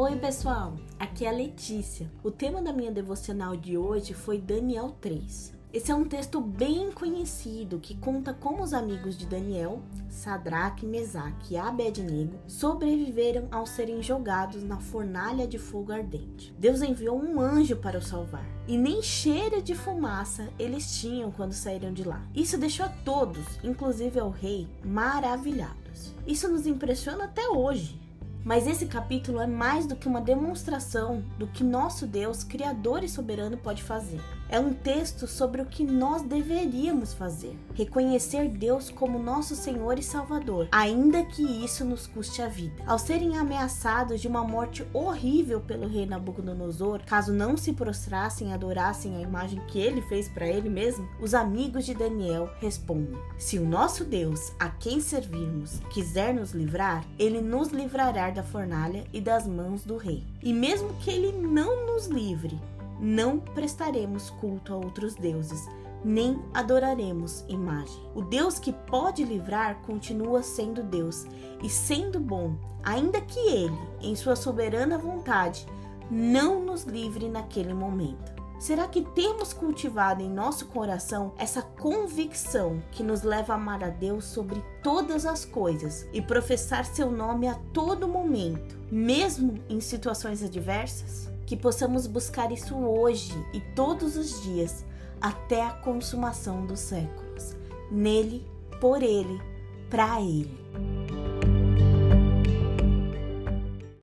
Oi, pessoal, aqui é a Letícia. O tema da minha devocional de hoje foi Daniel 3. Esse é um texto bem conhecido que conta como os amigos de Daniel, Sadraque, Mesaque e Abednego sobreviveram ao serem jogados na fornalha de fogo ardente. Deus enviou um anjo para os salvar, e nem cheira de fumaça eles tinham quando saíram de lá. Isso deixou a todos, inclusive ao rei, maravilhados. Isso nos impressiona até hoje. Mas esse capítulo é mais do que uma demonstração do que nosso Deus, Criador e Soberano, pode fazer. É um texto sobre o que nós deveríamos fazer: reconhecer Deus como nosso Senhor e Salvador, ainda que isso nos custe a vida. Ao serem ameaçados de uma morte horrível pelo rei Nabucodonosor, caso não se prostrassem e adorassem a imagem que ele fez para ele mesmo, os amigos de Daniel respondem: Se o nosso Deus, a quem servirmos, quiser nos livrar, ele nos livrará da fornalha e das mãos do rei. E mesmo que ele não nos livre, não prestaremos culto a outros deuses, nem adoraremos imagem. O Deus que pode livrar continua sendo Deus e sendo bom, ainda que ele, em sua soberana vontade, não nos livre naquele momento. Será que temos cultivado em nosso coração essa convicção que nos leva a amar a Deus sobre todas as coisas e professar seu nome a todo momento, mesmo em situações adversas? Que possamos buscar isso hoje e todos os dias até a consumação dos séculos. Nele, por ele, para ele.